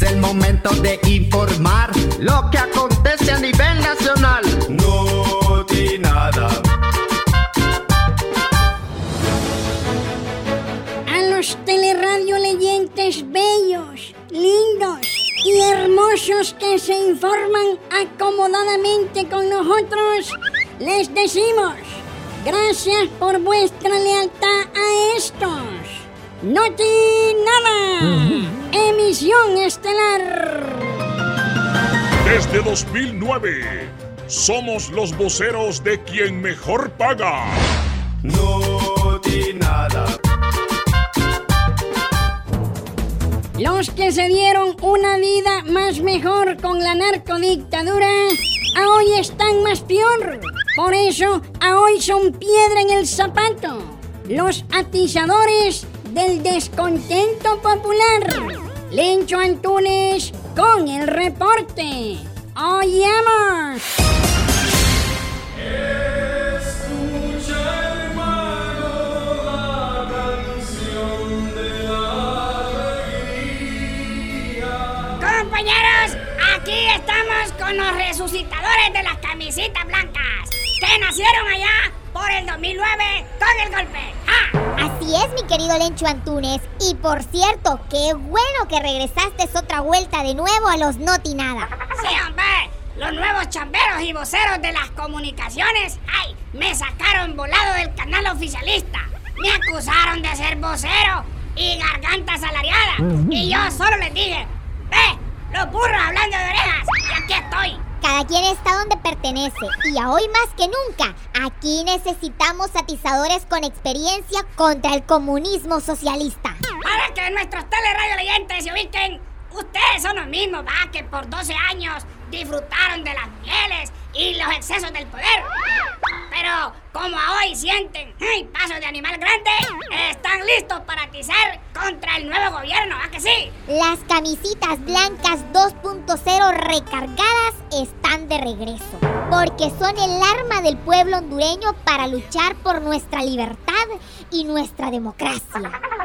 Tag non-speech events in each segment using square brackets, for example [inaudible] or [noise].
Es el momento de informar lo que acontece a nivel nacional. No nada. A los teleradio leyentes bellos, lindos y hermosos que se informan acomodadamente con nosotros, les decimos gracias por vuestra lealtad a estos. Noti Nada. Emisión estelar. Desde 2009, somos los voceros de quien mejor paga. Noti Nada. Los que se dieron una vida más mejor con la narcodictadura, a hoy están más peor. Por eso, a hoy son piedra en el zapato. Los atizadores del descontento popular. Lencho Antunes con el reporte. ¡Oyamos! Compañeros, aquí estamos con los resucitadores de las camisitas blancas que nacieron allá por el 2009 con el golpe. Así es, mi querido Lencho Antunes. Y por cierto, qué bueno que regresaste otra vuelta de nuevo a los Noti Nada. Sí, hombre. Los nuevos chamberos y voceros de las comunicaciones, ay, me sacaron volado del canal oficialista. Me acusaron de ser vocero y garganta salariada. Y yo solo les dije, ve, los burros hablando de orejas. Y aquí estoy. Cada quien está donde pertenece y hoy más que nunca, aquí necesitamos atizadores con experiencia contra el comunismo socialista. Para que nuestros teleradio leyentes se ubiquen, ustedes son los mismos, va, que por 12 años disfrutaron de las mieles y los excesos del poder. Pero como hoy sienten hey, paso de animal grande, están listos para atizar contra el nuevo gobierno, ¿a que sí? Las camisitas blancas 2.0 recargadas están de regreso, porque son el arma del pueblo hondureño para luchar por nuestra libertad y nuestra democracia.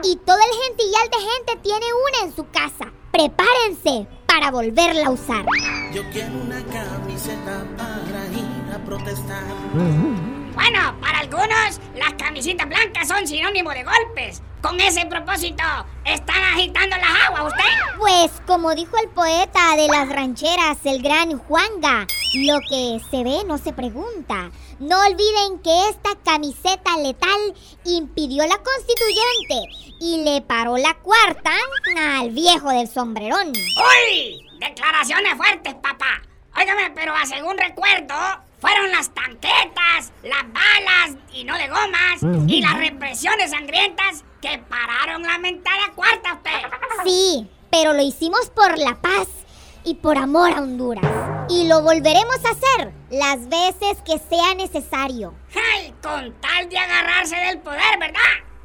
Y todo el gentillal de gente tiene una en su casa. Prepárense para volverla a usar. Yo quiero una camiseta para ir a protestar. Bueno, para algunos, las camisitas blancas son sinónimo de golpes. Con ese propósito, ¿están agitando las aguas usted? Pues, como dijo el poeta de las rancheras, el gran Juanga, lo que se ve no se pregunta. No olviden que esta camiseta letal impidió la constituyente y le paró la cuarta al viejo del sombrerón. ¡Uy! Declaraciones fuertes, papá. Óigame, pero a según recuerdo, fueron las tanquetas, las balas y no de gomas y las represiones sangrientas que pararon la mentada cuarta usted. Sí, pero lo hicimos por la paz y por amor a Honduras. Y lo volveremos a hacer las veces que sea necesario. ¡Ay! Con tal de agarrarse del poder, ¿verdad?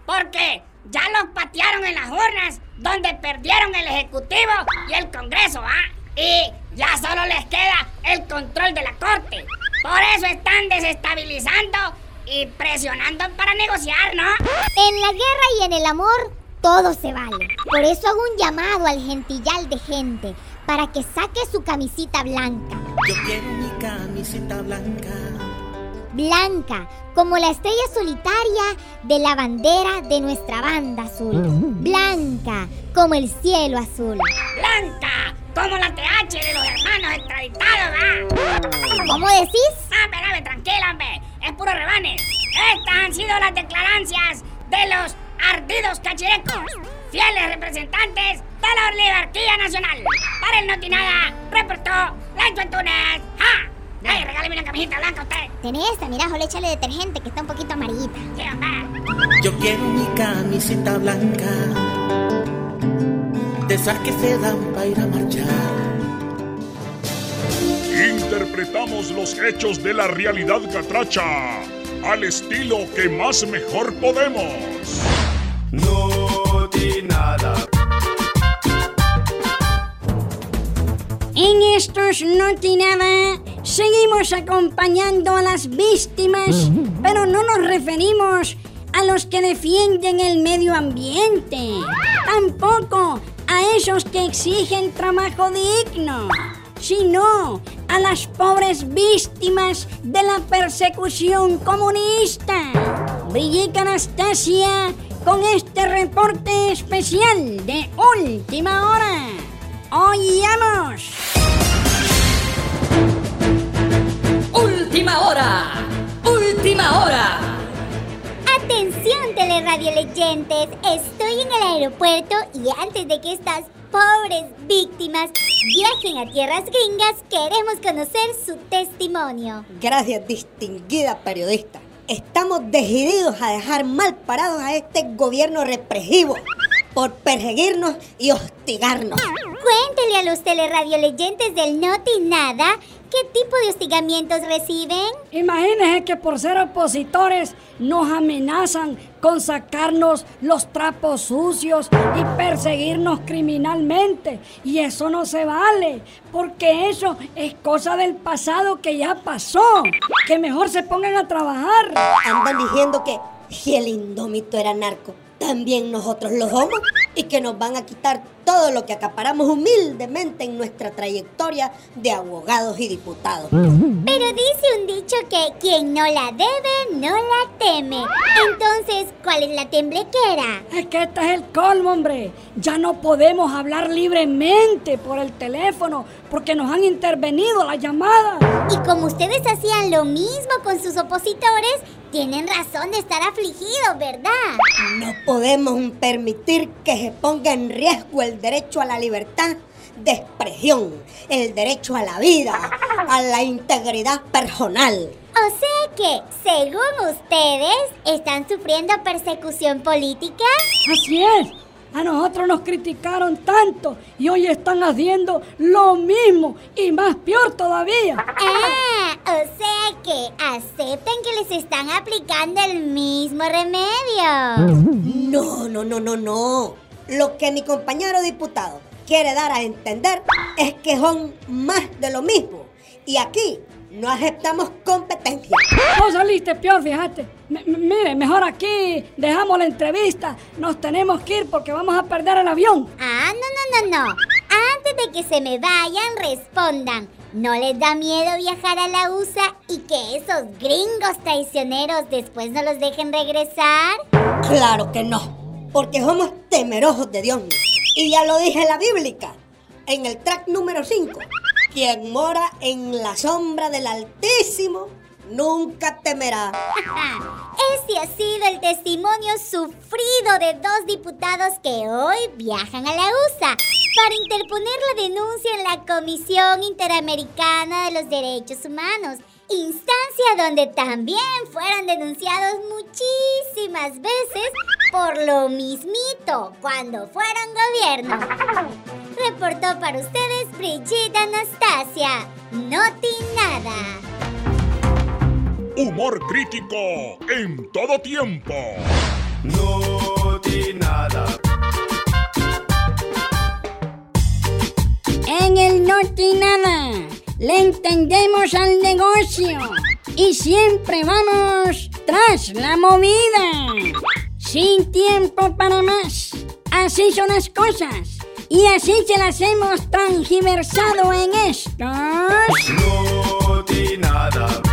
Porque ya los patearon en las urnas donde perdieron el Ejecutivo y el Congreso, ¿ah? Y ya solo les queda el control de la Corte. Por eso están desestabilizando y presionando para negociar, ¿no? En la guerra y en el amor todo se vale. Por eso hago un llamado al gentillal de gente para que saque su camisita blanca. Yo quiero mi camisita blanca. Blanca, como la estrella solitaria de la bandera de nuestra banda azul. Blanca, como el cielo azul. Blanca, como la TH de los hermanos extraditados, ¿va? ¿Cómo decís? Ah, espérame, tranquila, hombre. Es puro rebanes. Estas han sido las declarancias de los ardidos cachirecos, fieles representantes de la oligarquía nacional. Para el Notinada, reportó Lancho Antunes. ¡Ja! Ay, regáleme una camiseta blanca a usted. Tenés esta, mirá, jole, échale detergente que está un poquito amarillita. Sí, hombre. Yo quiero mi camiseta blanca. De esas que se dan para ir a marchar. Interpretamos los hechos de la realidad catracha al estilo que más mejor podemos. Noti nada. En estos Noti Nada seguimos acompañando a las víctimas, pero no nos referimos a los que defienden el medio ambiente. Tampoco a esos que exigen trabajo digno, sino a las pobres víctimas de la persecución comunista. Brigitte Anastasia con este reporte especial de última hora. ¡Oyamos! Atención, teleradio leyentes. Estoy en el aeropuerto y antes de que estas pobres víctimas viajen a tierras gringas, queremos conocer su testimonio. Gracias, distinguida periodista. Estamos decididos a dejar mal parados a este gobierno represivo por perseguirnos y hostigarnos. Cuéntele a los teleradioleyentes del Noti Nada qué tipo de hostigamientos reciben. Imagínense que por ser opositores nos amenazan con sacarnos los trapos sucios y perseguirnos criminalmente. Y eso no se vale, porque eso es cosa del pasado que ya pasó. Que mejor se pongan a trabajar. Andan diciendo que si el indómito era narco, también nosotros lo somos y que nos van a quitar todo lo que acaparamos humildemente en nuestra trayectoria de abogados y diputados. Pero dice un dicho que quien no la debe, no la teme. Entonces, ¿cuál es la temblequera? Es que este es el colmo, hombre. Ya no podemos hablar libremente por el teléfono porque nos han intervenido las llamadas. Y como ustedes hacían lo mismo con sus opositores, tienen razón de estar afligidos, ¿verdad? No podemos permitir que se ponga en riesgo el derecho a la libertad de expresión, el derecho a la vida, a la integridad personal. O sea que, según ustedes, ¿están sufriendo persecución política? Así es. A nosotros nos criticaron tanto y hoy están haciendo lo mismo y más peor todavía. Ah, o sea que aceptan que les están aplicando el mismo remedio. No, no, no, no, no. Lo que mi compañero diputado quiere dar a entender es que son más de lo mismo. Y aquí no aceptamos competencia. Vos saliste peor, fíjate. M- mire, mejor aquí dejamos la entrevista. Nos tenemos que ir porque vamos a perder el avión. Ah, no, no, no, no. Antes de que se me vayan, respondan. ¿No les da miedo viajar a la USA y que esos gringos traicioneros después no los dejen regresar? Claro que no, porque somos temerosos de Dios. Y ya lo dije en la bíblica, en el track número 5. Quien mora en la sombra del Altísimo nunca temerá. [laughs] Ese ha sido el testimonio sufrido de dos diputados que hoy viajan a la USA para interponer la denuncia en la Comisión Interamericana de los Derechos Humanos, instancia donde también fueron denunciados muchísimas veces por lo mismito cuando fueron gobierno. Reportó para ustedes Brigitte Anastasia. Noti nada. Humor crítico en todo tiempo. No di nada. En el Noti Nada le entendemos al negocio y siempre vamos tras la movida. Sin tiempo para más. Así son las cosas. Y así se las hemos transgiversado en estos. No, ti nada.